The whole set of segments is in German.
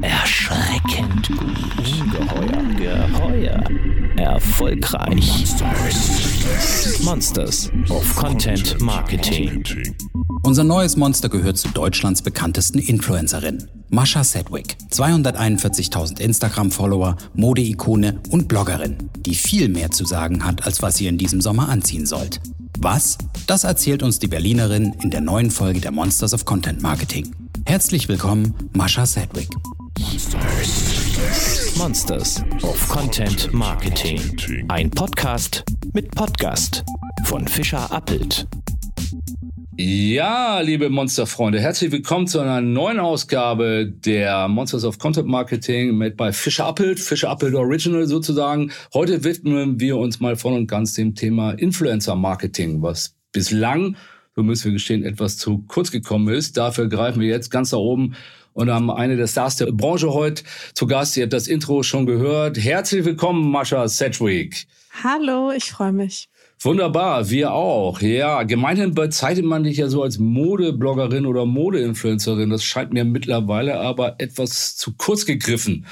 Erschreckend gut. Ungeheuer. Geheuer. Erfolgreich. Monsters of Content Marketing. Unser neues Monster gehört zu Deutschlands bekanntesten Influencerinnen. Mascha Sedgwick, 241.000 Instagram-Follower, Modeikone und Bloggerin, die viel mehr zu sagen hat, als was ihr in diesem Sommer anziehen sollt. Was? Das erzählt uns die Berlinerin in der neuen Folge der Monsters of Content Marketing. Herzlich willkommen, Mascha Sedgwick. Monsters of Content Marketing. Ein Podcast mit Podcast von Fischer Appelt. Ja, liebe Monsterfreunde, herzlich willkommen zu einer neuen Ausgabe der Monsters of Content Marketing mit bei Fischer Appelt, Fischer Appelt Original sozusagen. Heute widmen wir uns mal voll und ganz dem Thema Influencer Marketing, was bislang so müssen wir gestehen, etwas zu kurz gekommen ist. Dafür greifen wir jetzt ganz da oben und haben eine der Stars der Branche heute zu Gast. Ihr habt das Intro schon gehört. Herzlich willkommen, Mascha Sedgwick. Hallo, ich freue mich. Wunderbar, wir auch. Ja, gemeinhin bezeichnet man dich ja so als Modebloggerin oder Modeinfluencerin. Das scheint mir mittlerweile aber etwas zu kurz gegriffen,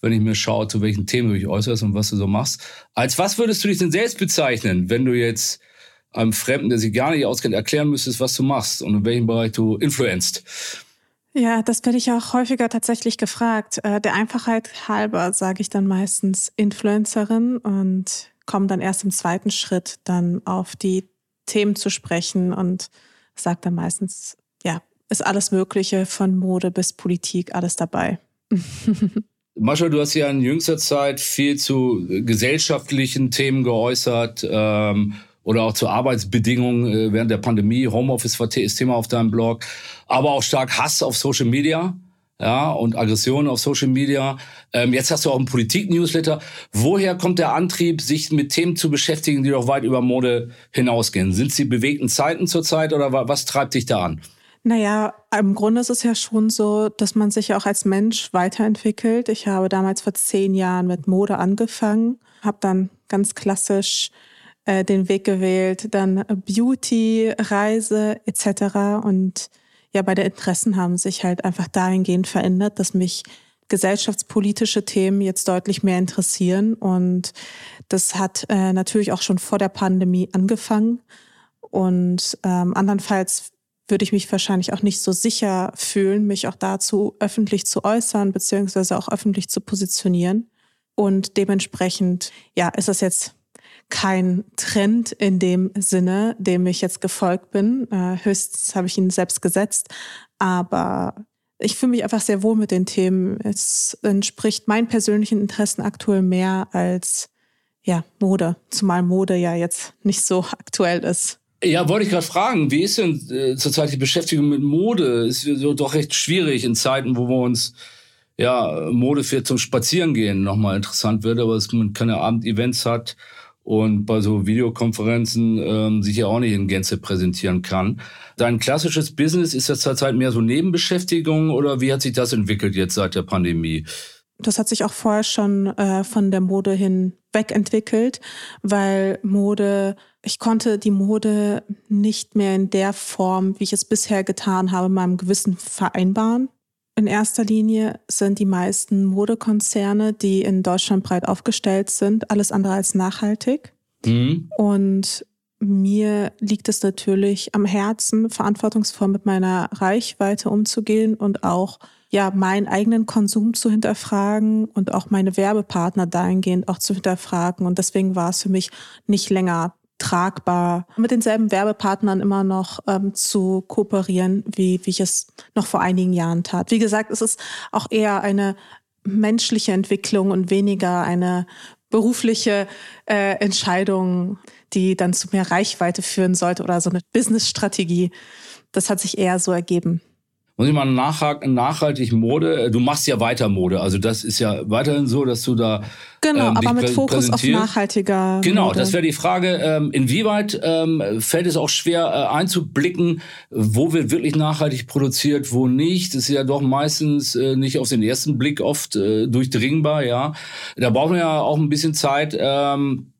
wenn ich mir schaue, zu welchen Themen du dich äußerst und was du so machst. Als was würdest du dich denn selbst bezeichnen, wenn du jetzt einem Fremden, der sich gar nicht auskennt, erklären müsstest, was du machst und in welchem Bereich du influenzt? Ja, das werde ich auch häufiger tatsächlich gefragt. Äh, der Einfachheit halber sage ich dann meistens Influencerin und komme dann erst im zweiten Schritt dann auf die Themen zu sprechen und sage dann meistens, ja, ist alles Mögliche von Mode bis Politik, alles dabei. Mascha, du hast ja in jüngster Zeit viel zu gesellschaftlichen Themen geäußert. Ähm, oder auch zu Arbeitsbedingungen äh, während der Pandemie. Homeoffice war Thema auf deinem Blog, aber auch stark Hass auf Social Media. Ja, und Aggressionen auf Social Media. Ähm, jetzt hast du auch einen Politik-Newsletter. Woher kommt der Antrieb, sich mit Themen zu beschäftigen, die doch weit über Mode hinausgehen? Sind es die bewegten Zeiten zurzeit oder was treibt dich da an? Naja, im Grunde ist es ja schon so, dass man sich auch als Mensch weiterentwickelt. Ich habe damals vor zehn Jahren mit Mode angefangen, habe dann ganz klassisch äh, den Weg gewählt, dann Beauty, Reise etc. Und ja, beide Interessen haben sich halt einfach dahingehend verändert, dass mich gesellschaftspolitische Themen jetzt deutlich mehr interessieren. Und das hat äh, natürlich auch schon vor der Pandemie angefangen. Und ähm, andernfalls würde ich mich wahrscheinlich auch nicht so sicher fühlen, mich auch dazu öffentlich zu äußern, beziehungsweise auch öffentlich zu positionieren. Und dementsprechend, ja, ist das jetzt kein Trend in dem Sinne, dem ich jetzt gefolgt bin. Äh, höchstens habe ich ihn selbst gesetzt. Aber ich fühle mich einfach sehr wohl mit den Themen. Es entspricht meinen persönlichen Interessen aktuell mehr als ja, Mode. Zumal Mode ja jetzt nicht so aktuell ist. Ja, wollte ich gerade fragen, wie ist denn äh, zurzeit die Beschäftigung mit Mode? Ist so doch recht schwierig in Zeiten, wo wir uns ja Mode für zum Spazierengehen nochmal interessant wird, aber es man keine Abendevents hat und bei so Videokonferenzen ähm, sich ja auch nicht in Gänze präsentieren kann. Dein klassisches Business, ist das zurzeit mehr so Nebenbeschäftigung oder wie hat sich das entwickelt jetzt seit der Pandemie? Das hat sich auch vorher schon äh, von der Mode hin wegentwickelt, weil Mode, ich konnte die Mode nicht mehr in der Form, wie ich es bisher getan habe, meinem Gewissen vereinbaren. In erster Linie sind die meisten Modekonzerne, die in Deutschland breit aufgestellt sind, alles andere als nachhaltig. Mhm. Und mir liegt es natürlich am Herzen, verantwortungsvoll mit meiner Reichweite umzugehen und auch ja meinen eigenen Konsum zu hinterfragen und auch meine Werbepartner dahingehend auch zu hinterfragen. Und deswegen war es für mich nicht länger tragbar, mit denselben Werbepartnern immer noch ähm, zu kooperieren, wie, wie ich es noch vor einigen Jahren tat. Wie gesagt, es ist auch eher eine menschliche Entwicklung und weniger eine berufliche äh, Entscheidung, die dann zu mehr Reichweite führen sollte oder so eine Business-Strategie. Das hat sich eher so ergeben. Muss ich mal nachhaken, nachhaltig Mode. Äh, du machst ja weiter Mode. Also das ist ja weiterhin so, dass du da. Genau, ähm, aber mit Fokus auf nachhaltiger. Genau, Mode. das wäre die Frage. Ähm, inwieweit ähm, fällt es auch schwer äh, einzublicken, wo wird wirklich nachhaltig produziert, wo nicht? Das ist ja doch meistens äh, nicht auf den ersten Blick oft äh, durchdringbar, ja. Da brauchen wir ja auch ein bisschen Zeit. Ähm,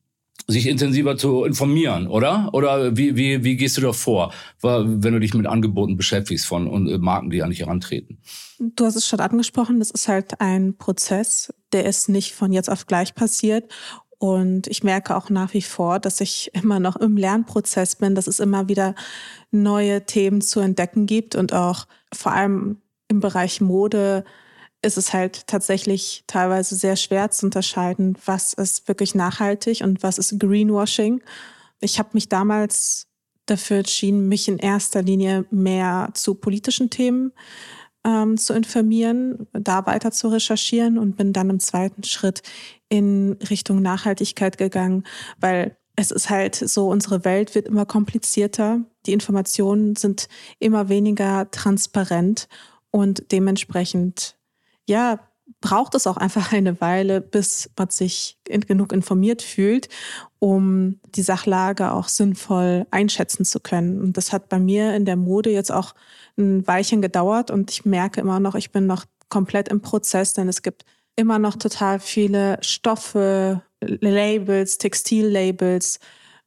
sich intensiver zu informieren, oder? Oder wie, wie, wie gehst du da vor, wenn du dich mit Angeboten beschäftigst von äh, Marken, die an dich herantreten? Du hast es schon angesprochen, das ist halt ein Prozess, der ist nicht von jetzt auf gleich passiert. Und ich merke auch nach wie vor, dass ich immer noch im Lernprozess bin, dass es immer wieder neue Themen zu entdecken gibt und auch vor allem im Bereich Mode ist es halt tatsächlich teilweise sehr schwer zu unterscheiden, was ist wirklich nachhaltig und was ist Greenwashing. Ich habe mich damals dafür entschieden, mich in erster Linie mehr zu politischen Themen ähm, zu informieren, da weiter zu recherchieren und bin dann im zweiten Schritt in Richtung Nachhaltigkeit gegangen, weil es ist halt so, unsere Welt wird immer komplizierter, die Informationen sind immer weniger transparent und dementsprechend, ja, braucht es auch einfach eine Weile, bis man sich genug informiert fühlt, um die Sachlage auch sinnvoll einschätzen zu können. Und das hat bei mir in der Mode jetzt auch ein Weilchen gedauert und ich merke immer noch, ich bin noch komplett im Prozess, denn es gibt immer noch total viele Stoffe, Labels, Textillabels,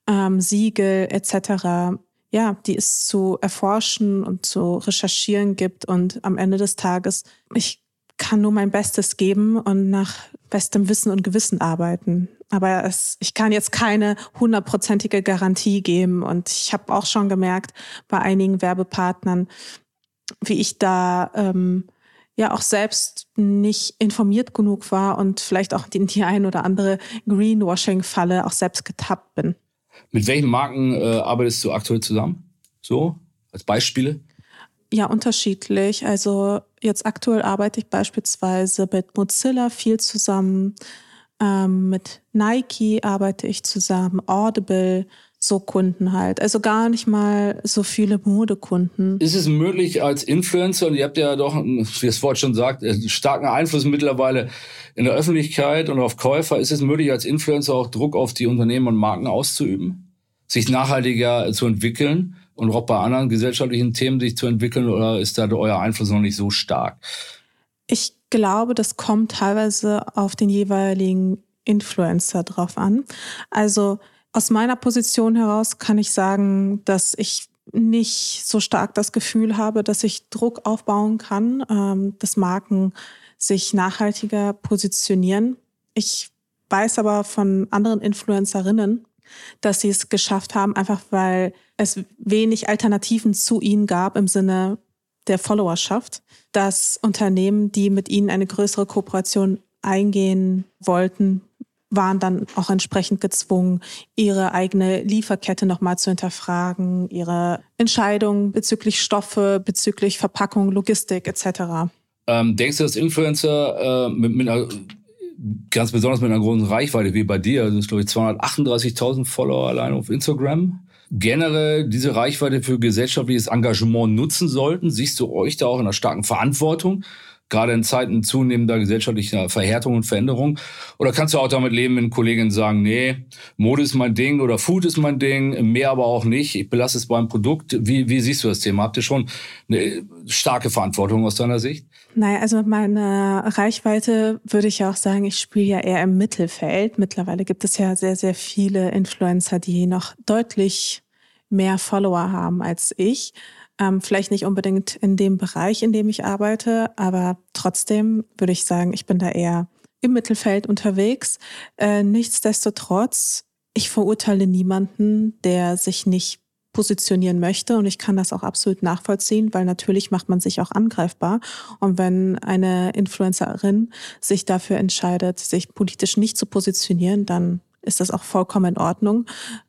ähm, Siegel etc. Ja, die es zu erforschen und zu recherchieren gibt und am Ende des Tages ich kann nur mein Bestes geben und nach bestem Wissen und Gewissen arbeiten. Aber es, ich kann jetzt keine hundertprozentige Garantie geben. Und ich habe auch schon gemerkt bei einigen Werbepartnern, wie ich da ähm, ja auch selbst nicht informiert genug war und vielleicht auch in die ein oder andere Greenwashing-Falle auch selbst getappt bin. Mit welchen Marken äh, arbeitest du aktuell zusammen? So, als Beispiele? Ja, unterschiedlich. Also jetzt aktuell arbeite ich beispielsweise mit Mozilla viel zusammen, ähm, mit Nike arbeite ich zusammen, Audible, so Kunden halt. Also gar nicht mal so viele Modekunden. Ist es möglich als Influencer, und ihr habt ja doch, wie das Wort schon sagt, einen starken Einfluss mittlerweile in der Öffentlichkeit und auf Käufer, ist es möglich als Influencer auch Druck auf die Unternehmen und Marken auszuüben? Sich nachhaltiger zu entwickeln? Und auch bei anderen gesellschaftlichen Themen sich zu entwickeln oder ist da euer Einfluss noch nicht so stark? Ich glaube, das kommt teilweise auf den jeweiligen Influencer drauf an. Also aus meiner Position heraus kann ich sagen, dass ich nicht so stark das Gefühl habe, dass ich Druck aufbauen kann, ähm, dass Marken sich nachhaltiger positionieren. Ich weiß aber von anderen Influencerinnen, dass sie es geschafft haben, einfach weil es wenig Alternativen zu ihnen gab im Sinne der Followerschaft, dass Unternehmen, die mit ihnen eine größere Kooperation eingehen wollten, waren dann auch entsprechend gezwungen, ihre eigene Lieferkette nochmal zu hinterfragen, ihre Entscheidungen bezüglich Stoffe, bezüglich Verpackung, Logistik etc. Ähm, denkst du, dass Influencer äh, mit, mit einer ganz besonders mit einer großen Reichweite wie bei dir, das ist glaube ich 238.000 Follower allein auf Instagram, generell diese Reichweite für gesellschaftliches Engagement nutzen sollten? Siehst du euch da auch in einer starken Verantwortung? gerade in Zeiten zunehmender gesellschaftlicher Verhärtung und Veränderung? Oder kannst du auch damit leben, wenn Kolleginnen sagen, nee, Mode ist mein Ding oder Food ist mein Ding, mehr aber auch nicht, ich belasse es beim Produkt. Wie, wie siehst du das Thema? Habt ihr schon eine starke Verantwortung aus deiner Sicht? Naja, also mit meiner Reichweite würde ich auch sagen, ich spiele ja eher im Mittelfeld. Mittlerweile gibt es ja sehr, sehr viele Influencer, die noch deutlich mehr Follower haben als ich. Ähm, vielleicht nicht unbedingt in dem Bereich, in dem ich arbeite, aber trotzdem würde ich sagen, ich bin da eher im Mittelfeld unterwegs. Äh, nichtsdestotrotz, ich verurteile niemanden, der sich nicht positionieren möchte. Und ich kann das auch absolut nachvollziehen, weil natürlich macht man sich auch angreifbar. Und wenn eine Influencerin sich dafür entscheidet, sich politisch nicht zu positionieren, dann ist das auch vollkommen in Ordnung.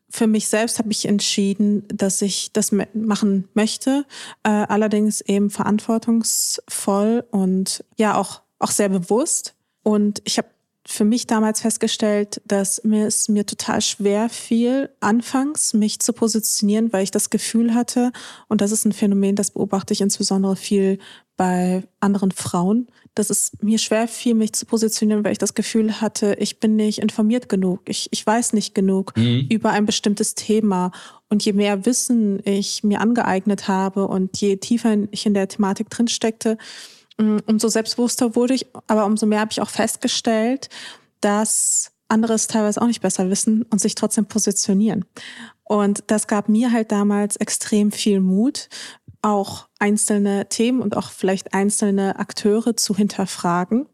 Für mich selbst habe ich entschieden, dass ich das machen möchte, äh, allerdings eben verantwortungsvoll und ja auch, auch sehr bewusst. Und ich habe für mich damals festgestellt, dass mir es mir total schwer fiel, anfangs mich zu positionieren, weil ich das Gefühl hatte, und das ist ein Phänomen, das beobachte ich insbesondere viel bei anderen Frauen, dass es mir schwer fiel, mich zu positionieren, weil ich das Gefühl hatte, ich bin nicht informiert genug, ich, ich weiß nicht genug mhm. über ein bestimmtes Thema. Und je mehr Wissen ich mir angeeignet habe und je tiefer ich in der Thematik drinsteckte, mm, umso selbstbewusster wurde ich, aber umso mehr habe ich auch festgestellt, dass andere es teilweise auch nicht besser wissen und sich trotzdem positionieren. Und das gab mir halt damals extrem viel Mut, auch einzelne Themen und auch vielleicht einzelne Akteure zu hinterfragen.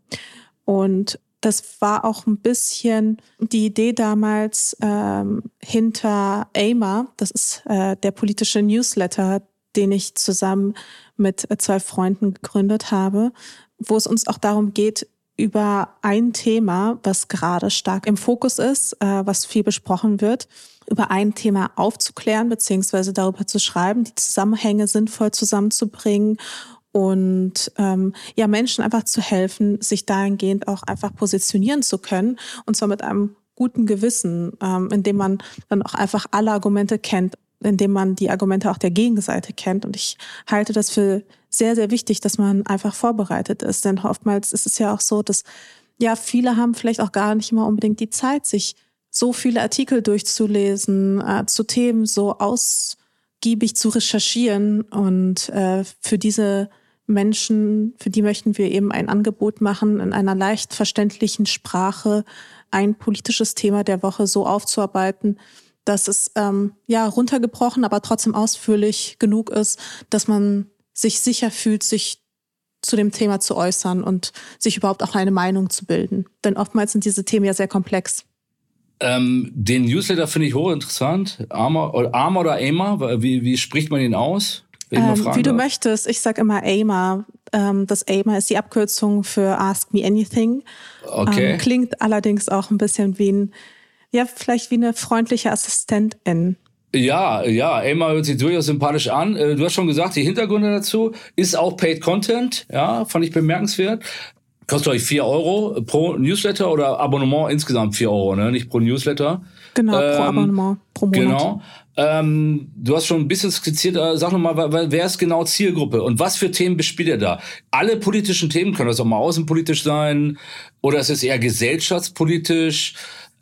Und das war auch ein bisschen die Idee damals ähm, hinter AIMA, das ist äh, der politische Newsletter, den ich zusammen mit zwei Freunden gegründet habe, wo es uns auch darum geht, über ein Thema, was gerade stark im Fokus ist, äh, was viel besprochen wird, über ein Thema aufzuklären, beziehungsweise darüber zu schreiben, die Zusammenhänge sinnvoll zusammenzubringen und ähm, ja, Menschen einfach zu helfen, sich dahingehend auch einfach positionieren zu können und zwar mit einem guten Gewissen, ähm, indem man dann auch einfach alle Argumente kennt, indem man die Argumente auch der Gegenseite kennt. Und ich halte das für sehr, sehr wichtig, dass man einfach vorbereitet ist. Denn oftmals ist es ja auch so, dass ja, viele haben vielleicht auch gar nicht immer unbedingt die Zeit, sich so viele Artikel durchzulesen, äh, zu Themen so ausgiebig zu recherchieren. Und äh, für diese Menschen, für die möchten wir eben ein Angebot machen, in einer leicht verständlichen Sprache ein politisches Thema der Woche so aufzuarbeiten, dass es ähm, ja runtergebrochen, aber trotzdem ausführlich genug ist, dass man sich sicher fühlt, sich zu dem Thema zu äußern und sich überhaupt auch eine Meinung zu bilden. Denn oftmals sind diese Themen ja sehr komplex. Ähm, den Newsletter finde ich hochinteressant. Arma, Arma oder Aima, wie, wie spricht man ihn aus? Ähm, wie du möchtest. Ich sage immer AIMA. Ähm, das AIMA ist die Abkürzung für Ask Me Anything. Okay. Ähm, klingt allerdings auch ein bisschen wie ein, ja, vielleicht wie eine freundliche Assistentin. Ja, ja, Emma hört sich durchaus sympathisch an. Äh, du hast schon gesagt, die Hintergründe dazu ist auch Paid Content, ja, fand ich bemerkenswert. Kostet euch vier Euro pro Newsletter oder Abonnement insgesamt vier Euro, ne? Nicht pro Newsletter. Genau, ähm, pro Abonnement, pro Monat. Genau. Ähm, du hast schon ein bisschen skizziert, äh, sag nochmal, wer ist genau Zielgruppe und was für Themen bespielt ihr da? Alle politischen Themen können das auch mal außenpolitisch sein oder ist es eher gesellschaftspolitisch?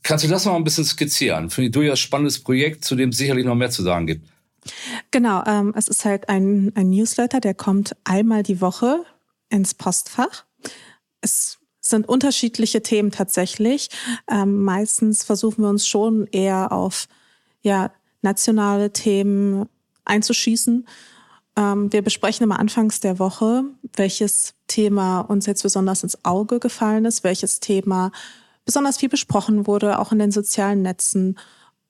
Kannst du das noch ein bisschen skizzieren? Finde ich durchaus spannendes Projekt, zu dem es sicherlich noch mehr zu sagen gibt. Genau, ähm, es ist halt ein, ein Newsletter, der kommt einmal die Woche ins Postfach. Es sind unterschiedliche Themen tatsächlich. Ähm, meistens versuchen wir uns schon eher auf ja, nationale Themen einzuschießen. Ähm, wir besprechen immer anfangs der Woche, welches Thema uns jetzt besonders ins Auge gefallen ist, welches Thema besonders viel besprochen wurde, auch in den sozialen Netzen.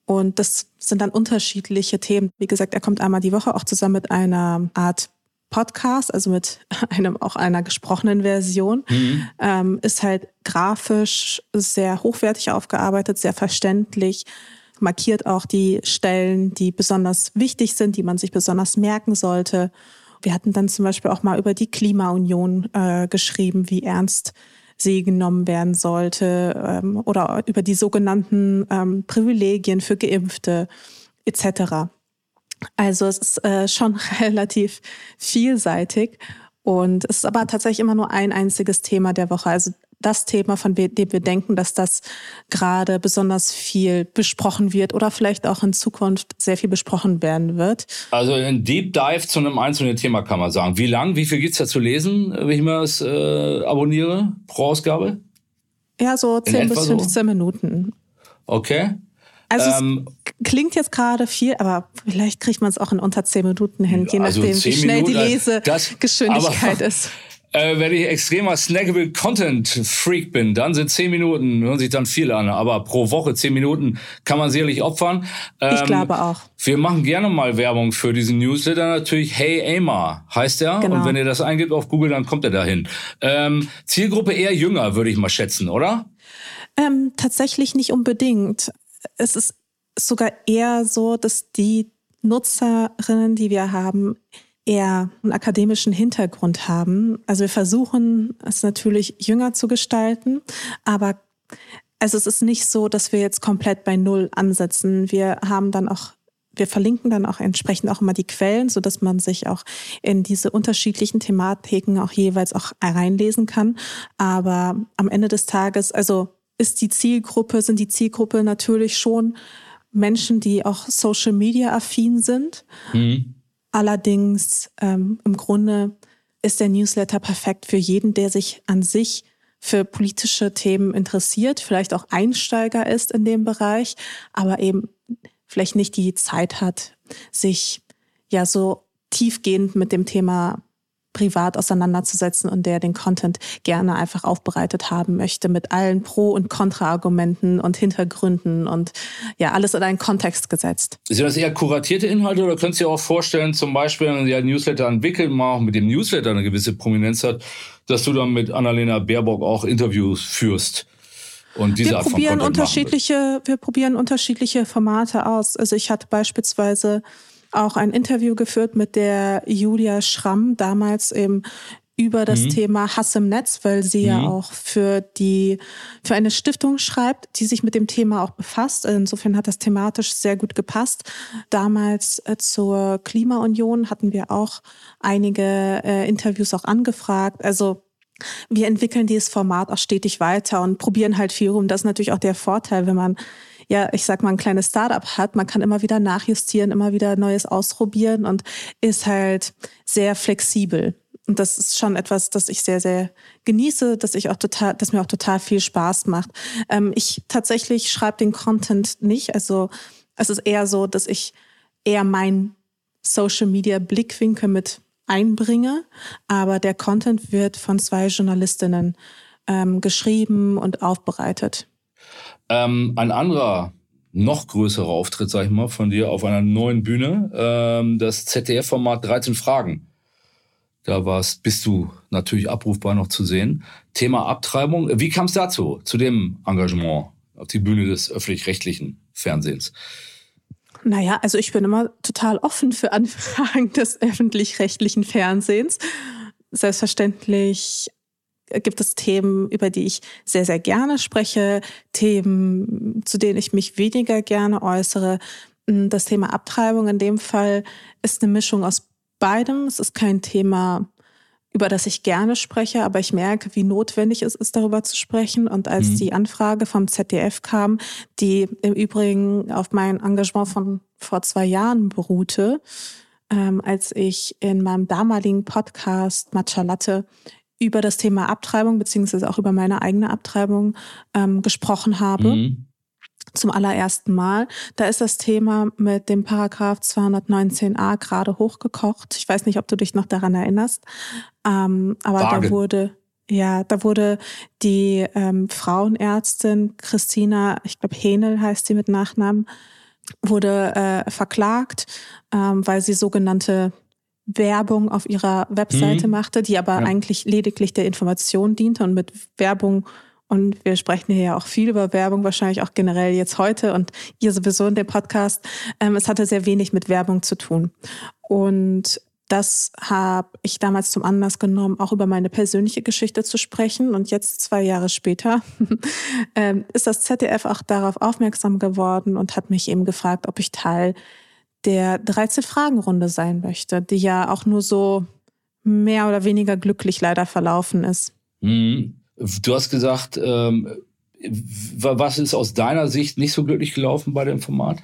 Und das sind dann unterschiedliche Themen. Wie gesagt, er kommt einmal die Woche auch zusammen mit einer Art Podcast, also mit einem auch einer gesprochenen Version, mhm. ähm, ist halt grafisch sehr hochwertig aufgearbeitet, sehr verständlich, markiert auch die Stellen, die besonders wichtig sind, die man sich besonders merken sollte. Wir hatten dann zum Beispiel auch mal über die Klimaunion äh, geschrieben, wie ernst sie genommen werden sollte ähm, oder über die sogenannten ähm, Privilegien für Geimpfte etc. Also es ist äh, schon relativ vielseitig und es ist aber tatsächlich immer nur ein einziges Thema der Woche. Also das Thema, von dem wir denken, dass das gerade besonders viel besprochen wird oder vielleicht auch in Zukunft sehr viel besprochen werden wird. Also ein Deep Dive zu einem einzelnen Thema kann man sagen. Wie lang, wie viel gibt es da zu lesen, wenn ich mir das äh, abonniere pro Ausgabe? Ja, so 10 bis 15 so? Minuten. Okay. Also ähm, klingt jetzt gerade viel, aber vielleicht kriegt man es auch in unter 10 Minuten hin, je also nachdem, wie schnell Minuten, die Lesegeschwindigkeit ist. Äh, wenn ich extremer snackable Content Freak bin, dann sind zehn Minuten, hören sich dann viel an, aber pro Woche zehn Minuten kann man sicherlich opfern. Ähm, ich glaube auch. Wir machen gerne mal Werbung für diesen Newsletter natürlich. Hey Aima heißt er. Genau. Und wenn ihr das eingibt auf Google, dann kommt er dahin. Ähm, Zielgruppe eher jünger, würde ich mal schätzen, oder? Ähm, tatsächlich nicht unbedingt. Es ist sogar eher so, dass die Nutzerinnen, die wir haben, eher einen akademischen Hintergrund haben. Also wir versuchen es natürlich jünger zu gestalten, aber also es ist nicht so, dass wir jetzt komplett bei Null ansetzen. Wir haben dann auch wir verlinken dann auch entsprechend auch immer die Quellen, so dass man sich auch in diese unterschiedlichen Thematiken auch jeweils auch reinlesen kann. Aber am Ende des Tages, also ist die Zielgruppe, sind die Zielgruppe natürlich schon Menschen, die auch Social Media affin sind. Mhm. Allerdings ähm, im Grunde ist der Newsletter perfekt für jeden, der sich an sich für politische Themen interessiert, vielleicht auch Einsteiger ist in dem Bereich, aber eben vielleicht nicht die Zeit hat, sich ja so tiefgehend mit dem Thema privat auseinanderzusetzen und der den Content gerne einfach aufbereitet haben möchte mit allen Pro- und Kontra-Argumenten und Hintergründen und ja, alles in einen Kontext gesetzt. Sind das eher kuratierte Inhalte oder könnt ihr auch vorstellen, zum Beispiel, wenn ihr ein Newsletter entwickelt, mal auch mit dem Newsletter eine gewisse Prominenz hat, dass du dann mit Annalena Baerbock auch Interviews führst? Und diese wir Art probieren von unterschiedliche, wir probieren unterschiedliche Formate aus. Also ich hatte beispielsweise auch ein Interview geführt mit der Julia Schramm, damals eben über das mhm. Thema Hass im Netz, weil sie mhm. ja auch für die für eine Stiftung schreibt, die sich mit dem Thema auch befasst. Insofern hat das thematisch sehr gut gepasst. Damals äh, zur Klimaunion hatten wir auch einige äh, Interviews auch angefragt. Also wir entwickeln dieses Format auch stetig weiter und probieren halt viel rum. Das ist natürlich auch der Vorteil, wenn man ja, ich sag mal, ein kleines Startup hat. Man kann immer wieder nachjustieren, immer wieder Neues ausprobieren und ist halt sehr flexibel. Und das ist schon etwas, das ich sehr, sehr genieße, dass ich auch total, dass mir auch total viel Spaß macht. Ähm, ich tatsächlich schreibe den Content nicht. Also es ist eher so, dass ich eher mein Social Media Blickwinkel mit einbringe, aber der Content wird von zwei Journalistinnen ähm, geschrieben und aufbereitet. Ähm, ein anderer, noch größerer Auftritt, sag ich mal, von dir auf einer neuen Bühne, ähm, das ZDF-Format 13 Fragen. Da warst, bist du natürlich abrufbar noch zu sehen. Thema Abtreibung. Wie kam es dazu, zu dem Engagement auf die Bühne des öffentlich-rechtlichen Fernsehens? Naja, also ich bin immer total offen für Anfragen des öffentlich-rechtlichen Fernsehens. Selbstverständlich gibt es Themen, über die ich sehr, sehr gerne spreche, Themen, zu denen ich mich weniger gerne äußere. Das Thema Abtreibung in dem Fall ist eine Mischung aus beidem. Es ist kein Thema, über das ich gerne spreche, aber ich merke, wie notwendig es ist, darüber zu sprechen. Und als mhm. die Anfrage vom ZDF kam, die im Übrigen auf mein Engagement von vor zwei Jahren beruhte, ähm, als ich in meinem damaligen Podcast Matcha Latte über das Thema Abtreibung beziehungsweise auch über meine eigene Abtreibung ähm, gesprochen habe. Mhm. Zum allerersten Mal. Da ist das Thema mit dem Paragraph 219a gerade hochgekocht. Ich weiß nicht, ob du dich noch daran erinnerst. Ähm, aber Vage. da wurde, ja, da wurde die ähm, Frauenärztin Christina, ich glaube Henel heißt sie mit Nachnamen, wurde äh, verklagt, ähm, weil sie sogenannte Werbung auf ihrer Webseite mhm. machte, die aber ja. eigentlich lediglich der Information diente und mit Werbung und wir sprechen hier ja auch viel über Werbung, wahrscheinlich auch generell jetzt heute und ihr sowieso in dem Podcast. Ähm, es hatte sehr wenig mit Werbung zu tun. Und das habe ich damals zum Anlass genommen, auch über meine persönliche Geschichte zu sprechen. Und jetzt, zwei Jahre später, ähm, ist das ZDF auch darauf aufmerksam geworden und hat mich eben gefragt, ob ich Teil der 13-Fragen-Runde sein möchte, die ja auch nur so mehr oder weniger glücklich leider verlaufen ist. Mhm. Du hast gesagt, ähm, was ist aus deiner Sicht nicht so glücklich gelaufen bei dem Format?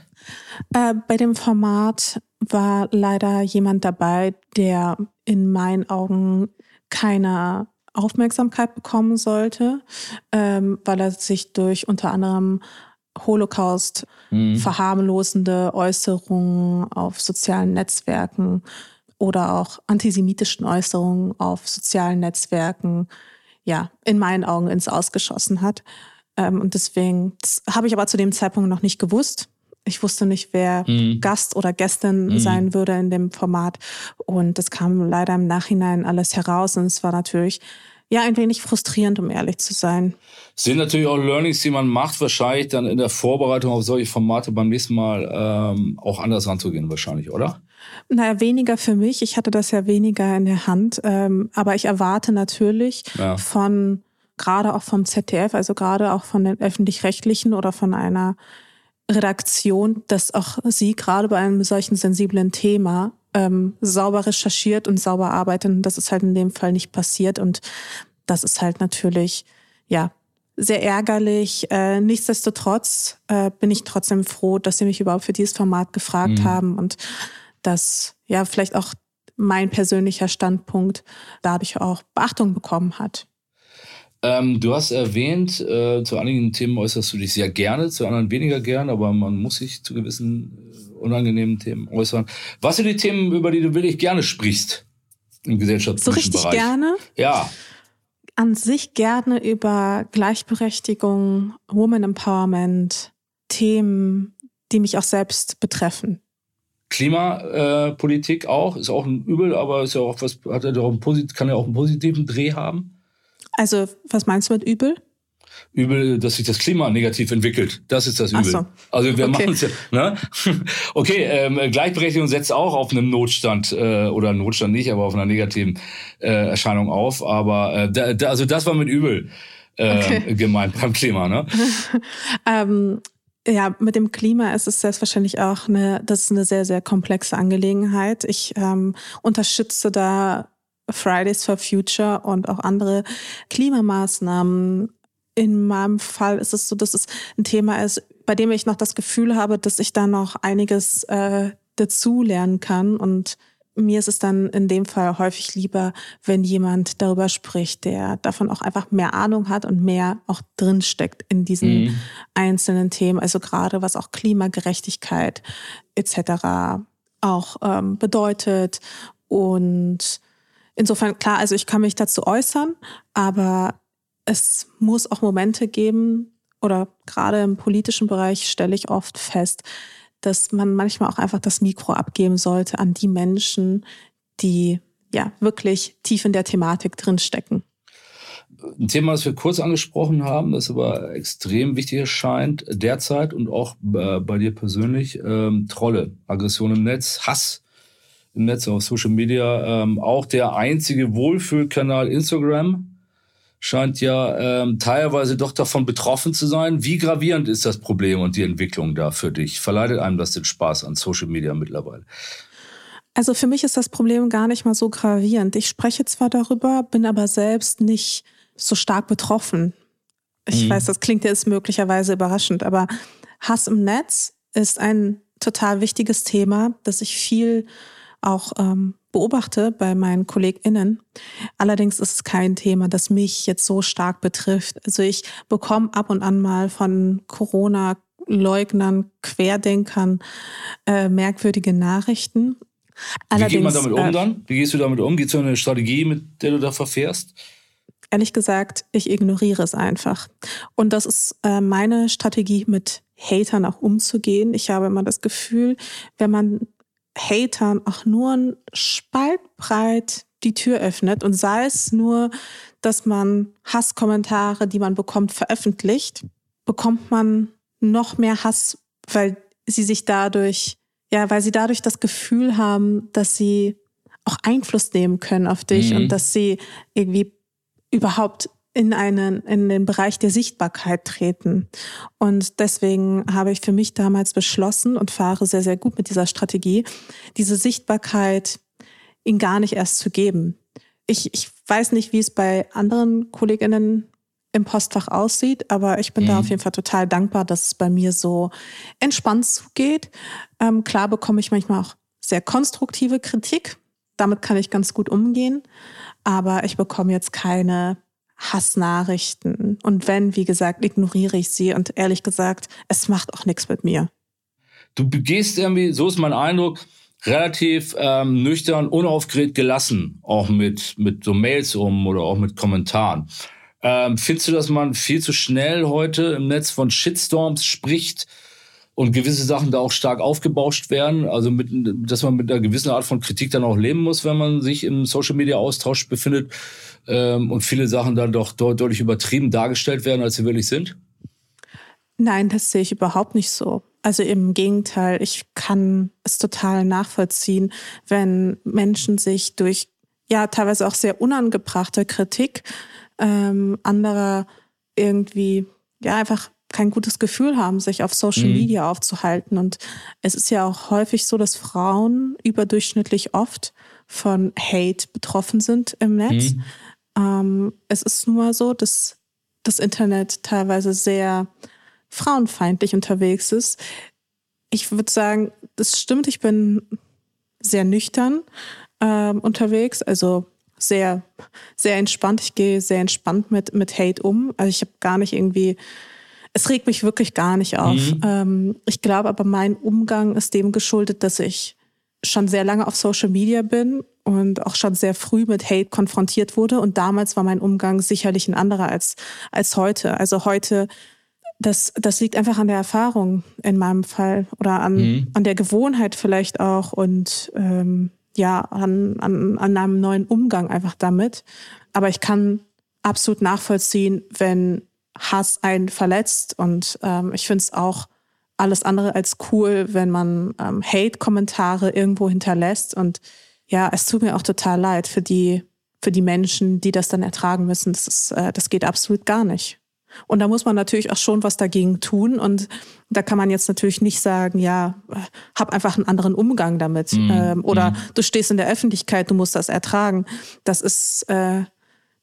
Äh, bei dem Format war leider jemand dabei, der in meinen Augen keine Aufmerksamkeit bekommen sollte, ähm, weil er sich durch unter anderem Holocaust mhm. verharmlosende Äußerungen auf sozialen Netzwerken oder auch antisemitischen Äußerungen auf sozialen Netzwerken ja in meinen Augen ins Ausgeschossen hat. Ähm, und deswegen habe ich aber zu dem Zeitpunkt noch nicht gewusst. Ich wusste nicht, wer mhm. Gast oder Gästin mhm. sein würde in dem Format. Und das kam leider im Nachhinein alles heraus. Und es war natürlich ja ein wenig frustrierend, um ehrlich zu sein. Sind natürlich auch Learnings, die man macht, wahrscheinlich dann in der Vorbereitung auf solche Formate beim nächsten Mal ähm, auch anders ranzugehen, wahrscheinlich, oder? Naja, weniger für mich. Ich hatte das ja weniger in der Hand. Ähm, aber ich erwarte natürlich ja. von, gerade auch vom ZDF, also gerade auch von den öffentlich-rechtlichen oder von einer Redaktion, dass auch sie gerade bei einem solchen sensiblen Thema ähm, sauber recherchiert und sauber arbeitet. Und das ist halt in dem Fall nicht passiert. Und das ist halt natürlich, ja, sehr ärgerlich. Äh, nichtsdestotrotz äh, bin ich trotzdem froh, dass sie mich überhaupt für dieses Format gefragt mhm. haben und dass ja vielleicht auch mein persönlicher Standpunkt dadurch auch Beachtung bekommen hat. Ähm, du hast erwähnt, äh, zu einigen Themen äußerst du dich sehr gerne, zu anderen weniger gern, aber man muss sich zu gewissen äh, unangenehmen Themen äußern. Was sind die Themen, über die du wirklich gerne sprichst im gesellschaftlichen so richtig gerne? Ja. An sich gerne über Gleichberechtigung, Woman Empowerment, Themen, die mich auch selbst betreffen. Klimapolitik auch, ist auch ein Übel, aber ist ja auch was, hat ja auch einen, kann ja auch einen positiven Dreh haben. Also, was meinst du mit übel? Übel, dass sich das Klima negativ entwickelt. Das ist das Übel. So. Also wir okay. machen es ja. Ne? Okay, ähm, Gleichberechtigung setzt auch auf einen Notstand äh, oder Notstand nicht, aber auf einer negativen äh, Erscheinung auf. Aber äh, da, da, also das war mit Übel äh, okay. gemeint beim Klima. Ne? ähm, ja, mit dem Klima ist es selbstverständlich auch eine, das ist eine sehr, sehr komplexe Angelegenheit. Ich ähm, unterstütze da Fridays for Future und auch andere Klimamaßnahmen. In meinem Fall ist es so, dass es ein Thema ist, bei dem ich noch das Gefühl habe, dass ich da noch einiges äh, dazu lernen kann und mir ist es dann in dem Fall häufig lieber, wenn jemand darüber spricht, der davon auch einfach mehr Ahnung hat und mehr auch drinsteckt in diesen mhm. einzelnen Themen. Also gerade was auch Klimagerechtigkeit etc. auch ähm, bedeutet. Und insofern, klar, also ich kann mich dazu äußern, aber es muss auch Momente geben, oder gerade im politischen Bereich stelle ich oft fest, dass man manchmal auch einfach das Mikro abgeben sollte an die Menschen, die ja wirklich tief in der Thematik drinstecken. Ein Thema, das wir kurz angesprochen haben, das aber extrem wichtig erscheint derzeit und auch äh, bei dir persönlich, ähm, Trolle, Aggression im Netz, Hass im Netz, auf Social Media, ähm, auch der einzige Wohlfühlkanal Instagram scheint ja ähm, teilweise doch davon betroffen zu sein. Wie gravierend ist das Problem und die Entwicklung da für dich? Verleitet einem das den Spaß an Social Media mittlerweile? Also für mich ist das Problem gar nicht mal so gravierend. Ich spreche zwar darüber, bin aber selbst nicht so stark betroffen. Ich mhm. weiß, das klingt jetzt möglicherweise überraschend, aber Hass im Netz ist ein total wichtiges Thema, das ich viel auch ähm, beobachte bei meinen KollegInnen. Allerdings ist es kein Thema, das mich jetzt so stark betrifft. Also ich bekomme ab und an mal von Corona-Leugnern, Querdenkern äh, merkwürdige Nachrichten. Allerdings, Wie geht man damit um äh, dann? Wie gehst du damit um? Gibt es eine Strategie, mit der du da verfährst? Ehrlich gesagt, ich ignoriere es einfach. Und das ist äh, meine Strategie, mit Hatern auch umzugehen. Ich habe immer das Gefühl, wenn man Hatern auch nur ein Spalt breit die Tür öffnet und sei es nur, dass man Hasskommentare, die man bekommt, veröffentlicht, bekommt man noch mehr Hass, weil sie sich dadurch, ja, weil sie dadurch das Gefühl haben, dass sie auch Einfluss nehmen können auf dich mhm. und dass sie irgendwie überhaupt in einen, in den Bereich der Sichtbarkeit treten. Und deswegen habe ich für mich damals beschlossen und fahre sehr, sehr gut mit dieser Strategie, diese Sichtbarkeit ihnen gar nicht erst zu geben. Ich, ich weiß nicht, wie es bei anderen Kolleginnen im Postfach aussieht, aber ich bin mhm. da auf jeden Fall total dankbar, dass es bei mir so entspannt zugeht. Ähm, klar bekomme ich manchmal auch sehr konstruktive Kritik. Damit kann ich ganz gut umgehen. Aber ich bekomme jetzt keine Hassnachrichten. Und wenn, wie gesagt, ignoriere ich sie und ehrlich gesagt, es macht auch nichts mit mir. Du gehst irgendwie, so ist mein Eindruck, relativ ähm, nüchtern, unaufgeregt, gelassen, auch mit, mit so Mails um oder auch mit Kommentaren. Ähm, findest du, dass man viel zu schnell heute im Netz von Shitstorms spricht und gewisse Sachen da auch stark aufgebauscht werden? Also, mit, dass man mit einer gewissen Art von Kritik dann auch leben muss, wenn man sich im Social Media Austausch befindet? Ähm, und viele Sachen dann doch deutlich übertrieben dargestellt werden, als sie wirklich sind? Nein, das sehe ich überhaupt nicht so. Also im Gegenteil, ich kann es total nachvollziehen, wenn Menschen sich durch ja teilweise auch sehr unangebrachte Kritik ähm, anderer irgendwie ja einfach kein gutes Gefühl haben, sich auf Social mhm. Media aufzuhalten. Und es ist ja auch häufig so, dass Frauen überdurchschnittlich oft von Hate betroffen sind im Netz. Mhm. Ähm, es ist nun mal so, dass das Internet teilweise sehr frauenfeindlich unterwegs ist. Ich würde sagen, das stimmt, ich bin sehr nüchtern ähm, unterwegs. Also sehr, sehr entspannt. Ich gehe sehr entspannt mit, mit Hate um. Also ich habe gar nicht irgendwie, es regt mich wirklich gar nicht auf. Mhm. Ähm, ich glaube aber, mein Umgang ist dem geschuldet, dass ich schon sehr lange auf Social Media bin und auch schon sehr früh mit Hate konfrontiert wurde. Und damals war mein Umgang sicherlich ein anderer als, als heute. Also heute, das, das liegt einfach an der Erfahrung in meinem Fall oder an, mhm. an der Gewohnheit vielleicht auch und ähm, ja, an, an, an einem neuen Umgang einfach damit. Aber ich kann absolut nachvollziehen, wenn Hass einen verletzt. Und ähm, ich finde es auch alles andere als cool, wenn man ähm, Hate-Kommentare irgendwo hinterlässt. Und ja, es tut mir auch total leid für die, für die Menschen, die das dann ertragen müssen. Das, ist, äh, das geht absolut gar nicht. Und da muss man natürlich auch schon was dagegen tun. Und da kann man jetzt natürlich nicht sagen, ja, hab einfach einen anderen Umgang damit. Mm, ähm, oder mm. du stehst in der Öffentlichkeit, du musst das ertragen. Das ist äh,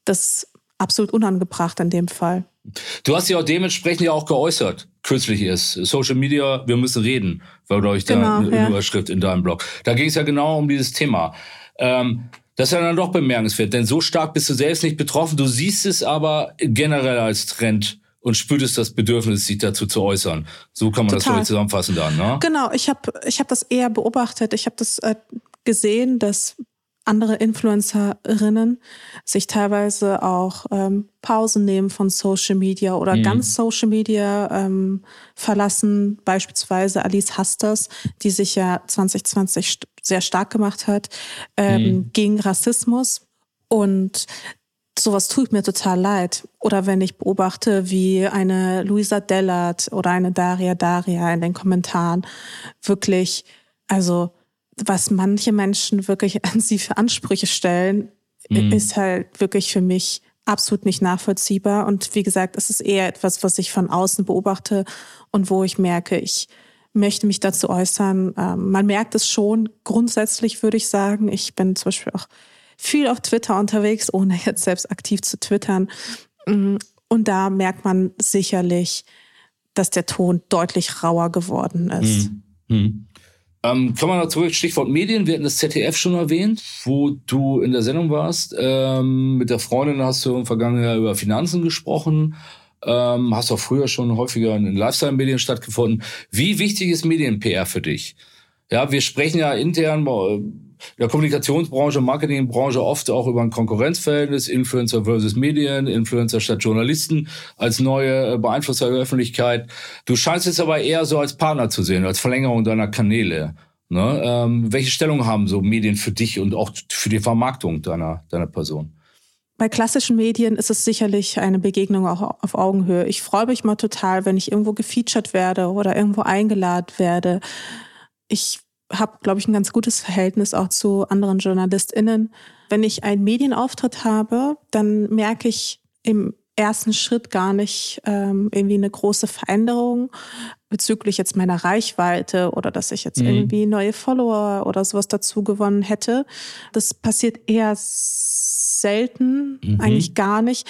das absolut unangebracht in dem Fall. Du hast dich auch dementsprechend ja auch geäußert, kürzlich ist. Social Media, wir müssen reden, war, glaube ich, da genau, eine ja. Überschrift in deinem Blog. Da ging es ja genau um dieses Thema. Ähm, das ist ja dann doch bemerkenswert, denn so stark bist du selbst nicht betroffen. Du siehst es aber generell als Trend und spürtest das Bedürfnis, sich dazu zu äußern. So kann man Total. das vielleicht zusammenfassen dann, ne? Genau, ich habe ich hab das eher beobachtet. Ich habe das äh, gesehen, dass andere Influencerinnen sich teilweise auch ähm, Pausen nehmen von Social Media oder mhm. ganz Social Media ähm, verlassen. Beispielsweise Alice Hasters, die sich ja 2020 st sehr stark gemacht hat ähm, mhm. gegen Rassismus. Und sowas tut mir total leid. Oder wenn ich beobachte, wie eine Luisa Dellert oder eine Daria Daria in den Kommentaren wirklich, also was manche Menschen wirklich an sie für Ansprüche stellen, mhm. ist halt wirklich für mich absolut nicht nachvollziehbar. Und wie gesagt, es ist eher etwas, was ich von außen beobachte und wo ich merke, ich möchte mich dazu äußern. Ähm, man merkt es schon, grundsätzlich würde ich sagen. Ich bin zum Beispiel auch viel auf Twitter unterwegs, ohne jetzt selbst aktiv zu twittern. Mm, und da merkt man sicherlich, dass der Ton deutlich rauer geworden ist. Mhm. Mhm. Ähm, kommen wir noch zurück, Stichwort Medien. Wir hatten das ZDF schon erwähnt, wo du in der Sendung warst. Ähm, mit der Freundin hast du im vergangenen Jahr über Finanzen gesprochen. Ähm, hast auch früher schon häufiger in Lifestyle-Medien stattgefunden. Wie wichtig ist Medien-PR für dich? Ja, wir sprechen ja intern der Kommunikationsbranche, Marketingbranche oft auch über ein Konkurrenzverhältnis, Influencer versus Medien, Influencer statt Journalisten als neue äh, Beeinflusser der Öffentlichkeit. Du scheinst es aber eher so als Partner zu sehen, als Verlängerung deiner Kanäle. Ne? Ähm, welche Stellung haben so Medien für dich und auch für die Vermarktung deiner, deiner Person? Bei klassischen Medien ist es sicherlich eine Begegnung auch auf Augenhöhe. Ich freue mich mal total, wenn ich irgendwo gefeatured werde oder irgendwo eingeladen werde. Ich habe, glaube ich, ein ganz gutes Verhältnis auch zu anderen JournalistInnen. Wenn ich einen Medienauftritt habe, dann merke ich im ersten Schritt gar nicht ähm, irgendwie eine große Veränderung bezüglich jetzt meiner Reichweite oder dass ich jetzt mhm. irgendwie neue Follower oder sowas dazu gewonnen hätte. Das passiert eher selten, mhm. eigentlich gar nicht.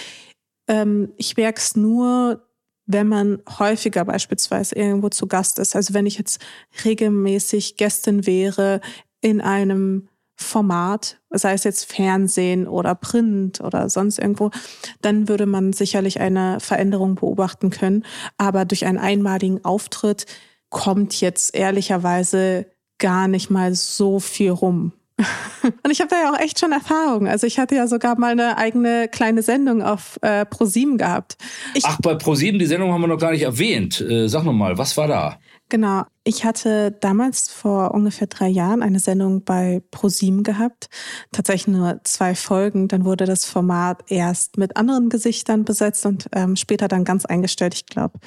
Ähm, ich merke es nur wenn man häufiger beispielsweise irgendwo zu Gast ist. Also wenn ich jetzt regelmäßig Gästin wäre in einem Format, sei es jetzt Fernsehen oder Print oder sonst irgendwo, dann würde man sicherlich eine Veränderung beobachten können. Aber durch einen einmaligen Auftritt kommt jetzt ehrlicherweise gar nicht mal so viel rum. Und ich habe da ja auch echt schon Erfahrung. Also ich hatte ja sogar mal eine eigene kleine Sendung auf äh, ProSieben gehabt. Ich, Ach, bei ProSieben, die Sendung haben wir noch gar nicht erwähnt. Äh, sag noch mal, was war da? Genau. Ich hatte damals vor ungefähr drei Jahren eine Sendung bei ProSieben gehabt. Tatsächlich nur zwei Folgen. Dann wurde das Format erst mit anderen Gesichtern besetzt und ähm, später dann ganz eingestellt. Ich glaube,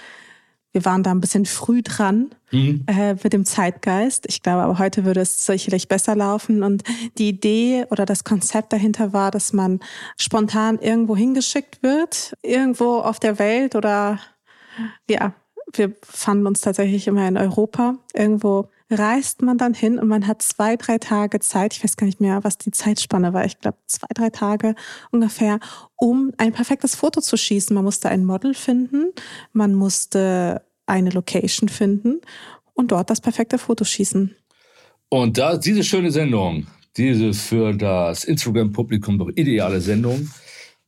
wir waren da ein bisschen früh dran mhm. äh, mit dem Zeitgeist. Ich glaube, aber heute würde es sicherlich besser laufen. Und die Idee oder das Konzept dahinter war, dass man spontan irgendwo hingeschickt wird, irgendwo auf der Welt oder ja, wir fanden uns tatsächlich immer in Europa, irgendwo reist man dann hin und man hat zwei, drei Tage Zeit, ich weiß gar nicht mehr, was die Zeitspanne war, ich glaube zwei, drei Tage ungefähr, um ein perfektes Foto zu schießen. Man musste ein Model finden, man musste eine Location finden und dort das perfekte Foto schießen. Und da diese schöne Sendung, diese für das Instagram-Publikum doch ideale Sendung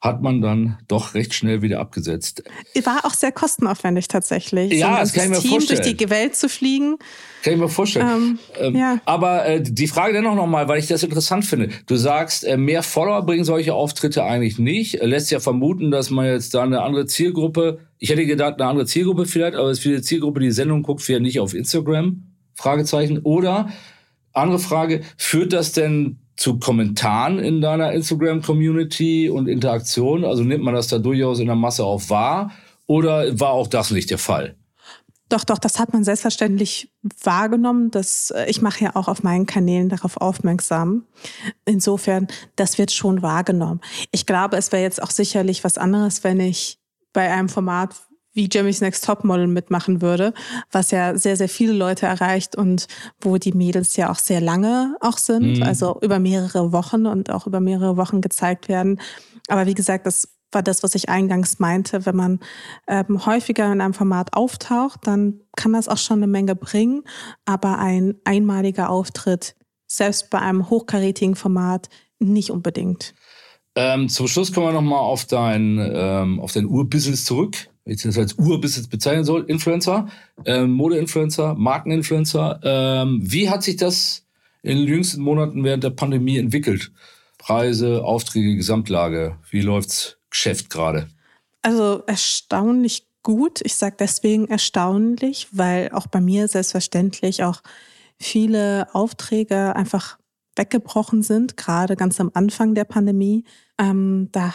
hat man dann doch recht schnell wieder abgesetzt. War auch sehr kostenaufwendig tatsächlich. Ja, so das kann ich mir Team vorstellen. durch die Welt zu fliegen. Kann ich mir vorstellen. Ähm, ähm, ja. Aber äh, die Frage dennoch nochmal, weil ich das interessant finde. Du sagst, äh, mehr Follower bringen solche Auftritte eigentlich nicht. Äh, lässt ja vermuten, dass man jetzt da eine andere Zielgruppe, ich hätte gedacht, eine andere Zielgruppe vielleicht, aber es ist für die Zielgruppe, die, die Sendung guckt, vielleicht nicht auf Instagram. Fragezeichen. Oder, andere Frage, führt das denn zu Kommentaren in deiner Instagram-Community und Interaktion? Also nimmt man das da durchaus in der Masse auch wahr? Oder war auch das nicht der Fall? Doch, doch, das hat man selbstverständlich wahrgenommen. Das, äh, ich mache ja auch auf meinen Kanälen darauf aufmerksam. Insofern, das wird schon wahrgenommen. Ich glaube, es wäre jetzt auch sicherlich was anderes, wenn ich bei einem Format wie Jeremy's Next Topmodel mitmachen würde, was ja sehr, sehr viele Leute erreicht und wo die Mädels ja auch sehr lange auch sind, mhm. also über mehrere Wochen und auch über mehrere Wochen gezeigt werden. Aber wie gesagt, das war das, was ich eingangs meinte. Wenn man ähm, häufiger in einem Format auftaucht, dann kann das auch schon eine Menge bringen. Aber ein einmaliger Auftritt, selbst bei einem hochkarätigen Format, nicht unbedingt. Ähm, zum Schluss kommen wir nochmal auf dein, ähm, auf dein Urbusiness zurück wenn ich das als Urbusiness bezeichnen soll, Influencer, ähm, Mode-Influencer, Markeninfluencer. Ähm, wie hat sich das in den jüngsten Monaten während der Pandemie entwickelt? Preise, Aufträge, Gesamtlage. Wie läuft's Geschäft gerade? Also erstaunlich gut. Ich sage deswegen erstaunlich, weil auch bei mir selbstverständlich auch viele Aufträge einfach weggebrochen sind, gerade ganz am Anfang der Pandemie. Ähm, da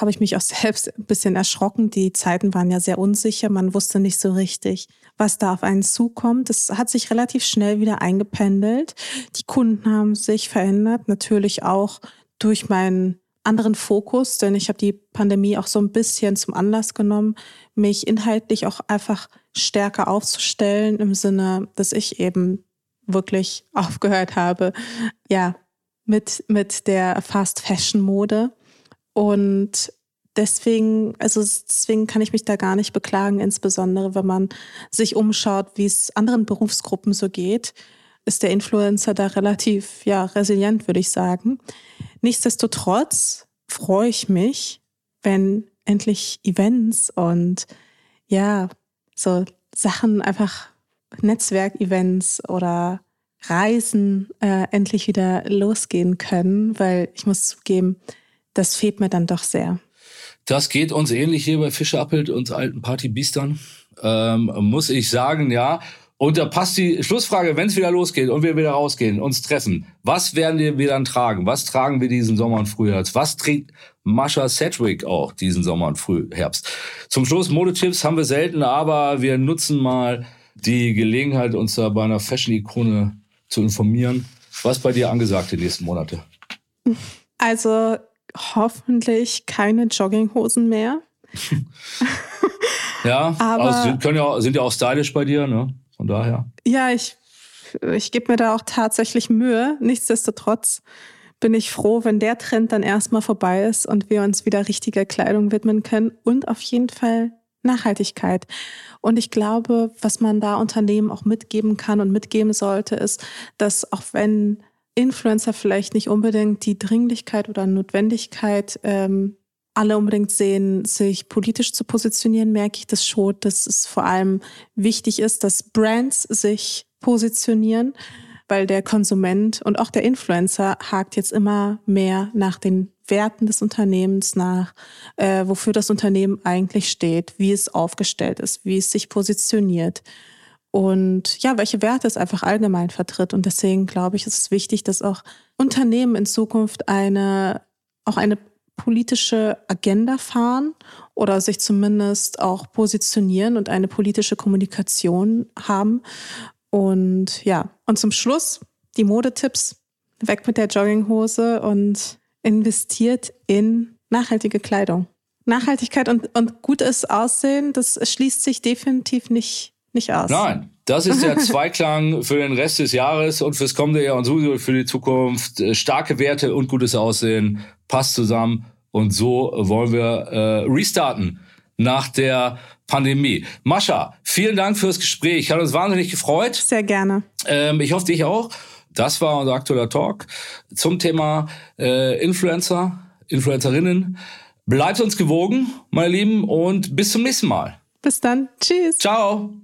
habe ich mich auch selbst ein bisschen erschrocken. Die Zeiten waren ja sehr unsicher. Man wusste nicht so richtig, was da auf einen zukommt. Das hat sich relativ schnell wieder eingependelt. Die Kunden haben sich verändert, natürlich auch durch meinen anderen Fokus, denn ich habe die Pandemie auch so ein bisschen zum Anlass genommen, mich inhaltlich auch einfach stärker aufzustellen im Sinne, dass ich eben wirklich aufgehört habe, ja, mit, mit der Fast Fashion Mode und deswegen, also deswegen kann ich mich da gar nicht beklagen, insbesondere wenn man sich umschaut, wie es anderen Berufsgruppen so geht, ist der Influencer da relativ ja resilient, würde ich sagen. Nichtsdestotrotz freue ich mich, wenn endlich Events und ja, so Sachen einfach Netzwerkevents oder Reisen äh, endlich wieder losgehen können, weil ich muss zugeben, das fehlt mir dann doch sehr. Das geht uns ähnlich hier bei Fischer Appelt und alten Partybiestern. Ähm, muss ich sagen, ja. Und da passt die Schlussfrage, wenn es wieder losgeht und wir wieder rausgehen, uns treffen. Was werden wir dann tragen? Was tragen wir diesen Sommer und Frühherbst? Was trägt Mascha Sedgwick auch diesen Sommer und Frühherbst? Zum Schluss, Modetipps haben wir selten, aber wir nutzen mal die Gelegenheit, uns da bei einer Fashion-Ikone zu informieren. Was bei dir angesagt die nächsten Monate? Also hoffentlich keine Jogginghosen mehr. ja, aber also sind, können ja, sind ja auch stylisch bei dir, ne? Von daher. Ja, ich, ich gebe mir da auch tatsächlich Mühe. Nichtsdestotrotz bin ich froh, wenn der Trend dann erstmal vorbei ist und wir uns wieder richtiger Kleidung widmen können und auf jeden Fall Nachhaltigkeit. Und ich glaube, was man da Unternehmen auch mitgeben kann und mitgeben sollte, ist, dass auch wenn Influencer vielleicht nicht unbedingt die Dringlichkeit oder Notwendigkeit ähm, alle unbedingt sehen, sich politisch zu positionieren, merke ich das schon, dass es vor allem wichtig ist, dass Brands sich positionieren, weil der Konsument und auch der Influencer hakt jetzt immer mehr nach den Werten des Unternehmens nach, äh, wofür das Unternehmen eigentlich steht, wie es aufgestellt ist, wie es sich positioniert und ja, welche Werte es einfach allgemein vertritt. Und deswegen glaube ich, ist es wichtig, dass auch Unternehmen in Zukunft eine, auch eine politische Agenda fahren oder sich zumindest auch positionieren und eine politische Kommunikation haben. Und ja, und zum Schluss die Modetipps. Weg mit der Jogginghose und investiert in nachhaltige Kleidung. Nachhaltigkeit und, und gutes Aussehen, das schließt sich definitiv nicht nicht aus. Nein, das ist der Zweiklang für den Rest des Jahres und fürs kommende Jahr und sowieso für die Zukunft. Äh, starke Werte und gutes Aussehen passt zusammen und so wollen wir äh, restarten nach der Pandemie. Mascha, vielen Dank fürs Gespräch. Hat uns wahnsinnig gefreut. Sehr gerne. Ähm, ich hoffe, dich auch. Das war unser aktueller Talk zum Thema äh, Influencer, Influencerinnen. Bleibt uns gewogen, meine Lieben, und bis zum nächsten Mal. Bis dann. Tschüss. Ciao.